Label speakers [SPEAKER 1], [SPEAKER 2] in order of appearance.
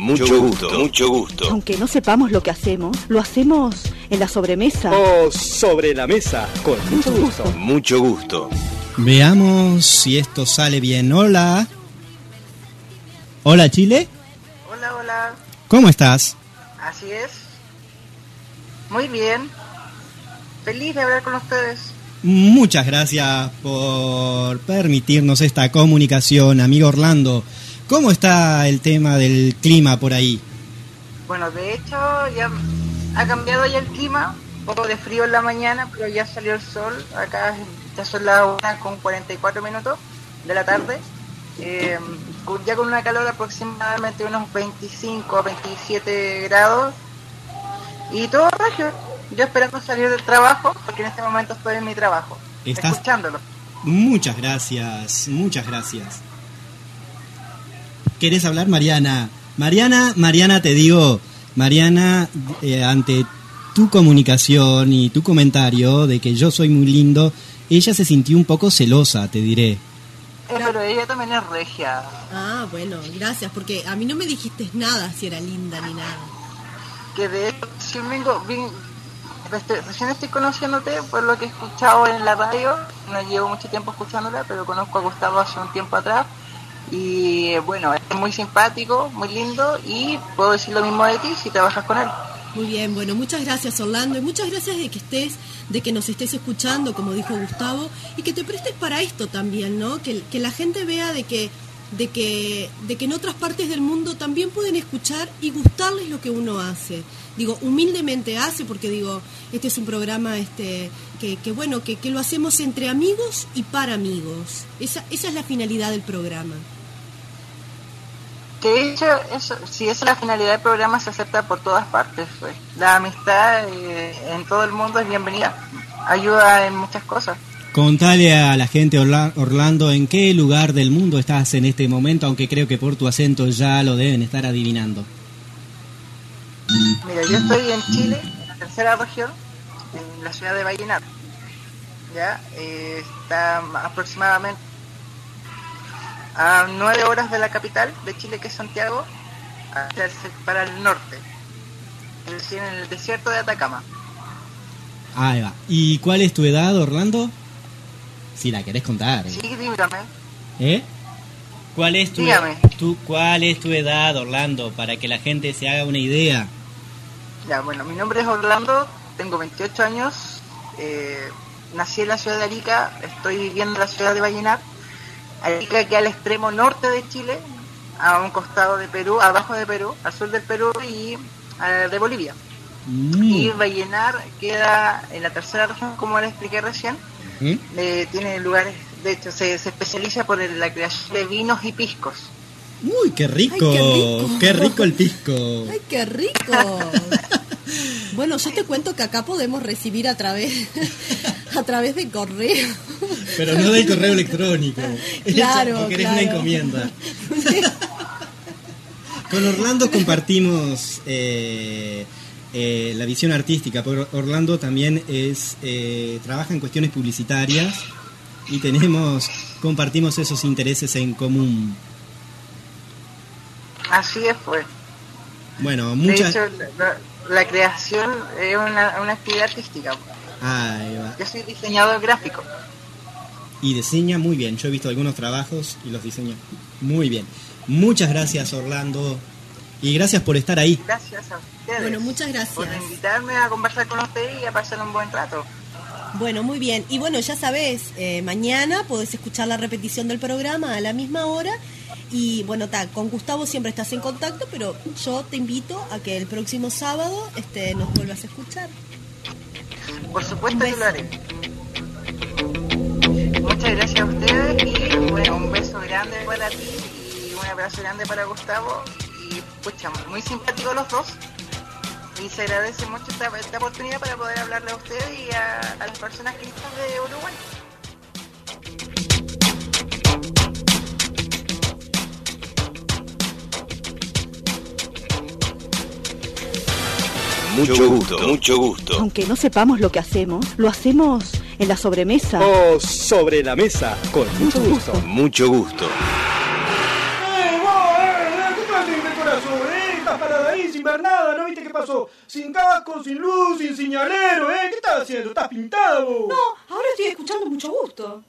[SPEAKER 1] Mucho gusto, mucho gusto.
[SPEAKER 2] Aunque no sepamos lo que hacemos, lo hacemos en la sobremesa.
[SPEAKER 3] O sobre la mesa, con mucho gusto.
[SPEAKER 1] Mucho gusto.
[SPEAKER 4] Veamos si esto sale bien. Hola. Hola Chile.
[SPEAKER 5] Hola, hola.
[SPEAKER 4] ¿Cómo estás?
[SPEAKER 5] Así es. Muy bien. Feliz de hablar con ustedes.
[SPEAKER 4] Muchas gracias por permitirnos esta comunicación, amigo Orlando. ¿Cómo está el tema del clima por ahí?
[SPEAKER 5] Bueno, de hecho ya ha cambiado ya el clima, un poco de frío en la mañana, pero ya salió el sol. Acá ya son las 1 con 44 minutos de la tarde. Eh, ya con una calor de aproximadamente unos 25 a 27 grados. Y todo regio. Yo esperando salir del trabajo, porque en este momento estoy en mi trabajo.
[SPEAKER 4] ¿Estás-
[SPEAKER 5] Escuchándolo.
[SPEAKER 4] Muchas gracias, muchas gracias. ¿Querés hablar, Mariana? Mariana, Mariana, te digo, Mariana, eh, ante tu comunicación y tu comentario de que yo soy muy lindo, ella se sintió un poco celosa, te diré.
[SPEAKER 5] Eh, pero ella también es regia.
[SPEAKER 6] Ah, bueno, gracias, porque a mí no me dijiste nada si era linda ni nada.
[SPEAKER 5] que de hecho recién vengo, vin- este, recién estoy conociéndote por lo que he escuchado en la radio, no llevo mucho tiempo escuchándola, pero conozco a Gustavo hace un tiempo atrás y bueno, es muy simpático, muy lindo y puedo decir lo mismo de ti si trabajas con él.
[SPEAKER 6] Muy bien, bueno, muchas gracias Orlando y muchas gracias de que estés, de que nos estés escuchando, como dijo Gustavo, y que te prestes para esto también, ¿no? Que, que la gente vea de que, de que, de que en otras partes del mundo también pueden escuchar y gustarles lo que uno hace. Digo, humildemente hace, porque digo, este es un programa este, que, que bueno, que, que lo hacemos entre amigos y para amigos. Esa, esa es la finalidad del programa.
[SPEAKER 5] De hecho, eso, si esa es la finalidad del programa, se acepta por todas partes. pues. La amistad eh, en todo el mundo es bienvenida, ayuda en muchas cosas.
[SPEAKER 4] Contale a la gente, Orla- Orlando, en qué lugar del mundo estás en este momento, aunque creo que por tu acento ya lo deben estar adivinando.
[SPEAKER 5] Mira, yo estoy en Chile, en la tercera región, en la ciudad de Vallenar. Ya, eh, está aproximadamente a nueve horas de la capital de Chile, que es Santiago, hacia el para el norte, es decir, en el desierto de Atacama.
[SPEAKER 4] Ahí va. ¿Y cuál es tu edad, Orlando? Si la querés contar. ¿eh?
[SPEAKER 5] Sí, dígame.
[SPEAKER 4] ¿Eh? ¿Cuál es tu,
[SPEAKER 5] Dígame.
[SPEAKER 4] tu- cuál es tu edad, Orlando, para que la gente se haga una idea?
[SPEAKER 5] Ya, bueno, mi nombre es Orlando, tengo 28 años, eh, nací en la ciudad de Arica, estoy viviendo en la ciudad de Vallenar. Arica queda al extremo norte de Chile, a un costado de Perú, abajo de Perú, al sur del Perú y eh, de Bolivia.
[SPEAKER 4] Mm.
[SPEAKER 5] Y Vallenar queda en la tercera región, como le expliqué recién.
[SPEAKER 4] ¿Mm?
[SPEAKER 5] Eh, tiene lugares, de hecho, se, se especializa por el- la creación de vinos y piscos.
[SPEAKER 4] Uy, qué rico,
[SPEAKER 6] Ay, qué rico.
[SPEAKER 4] qué rico el pisco.
[SPEAKER 6] ¡Ay, qué rico! Bueno, yo te cuento que acá podemos recibir a través a través de correo.
[SPEAKER 4] Pero no del correo electrónico.
[SPEAKER 6] Claro,
[SPEAKER 4] Porque eres
[SPEAKER 6] claro.
[SPEAKER 4] una encomienda. Con Orlando compartimos eh, eh, la visión artística, porque Orlando también es eh, trabaja en cuestiones publicitarias y tenemos compartimos esos intereses en común.
[SPEAKER 5] Así es, pues.
[SPEAKER 4] Bueno,
[SPEAKER 5] De
[SPEAKER 4] muchas.
[SPEAKER 5] hecho, la, la creación es una, una actividad artística.
[SPEAKER 4] Ahí va.
[SPEAKER 5] Yo soy diseñador gráfico.
[SPEAKER 4] Y diseña muy bien. Yo he visto algunos trabajos y los diseña muy bien. Muchas gracias, Orlando. Y gracias por estar ahí.
[SPEAKER 5] Gracias a ustedes.
[SPEAKER 6] Bueno, muchas gracias.
[SPEAKER 5] Por invitarme a conversar con ustedes y a pasar un buen rato.
[SPEAKER 6] Bueno, muy bien. Y bueno, ya sabes, eh, mañana podés escuchar la repetición del programa a la misma hora. Y bueno, ta, con Gustavo siempre estás en contacto, pero yo te invito a que el próximo sábado este, nos vuelvas a escuchar.
[SPEAKER 5] Por supuesto que lo haré. Muchas gracias a ustedes y bueno, un beso grande para ti y un abrazo grande para Gustavo y pucha, muy simpáticos los dos. Y se agradece mucho esta, esta oportunidad para poder hablarle a usted y a, a las personas críticas de Uruguay.
[SPEAKER 1] Mucho gusto, mucho gusto.
[SPEAKER 2] Aunque no sepamos lo que hacemos, lo hacemos en la sobremesa.
[SPEAKER 3] O sobre la mesa, con mucho gusto.
[SPEAKER 1] Mucho gusto.
[SPEAKER 7] ¡Eh, vos, eh, eh! ¿Qué clase de corazón, eh? Estás parado ahí sin ver nada, ¿no viste qué pasó? Sin casco, sin luz, sin señalero, ¿eh? ¿Qué estás haciendo? ¿Estás pintado?
[SPEAKER 6] No, ahora estoy escuchando mucho gusto.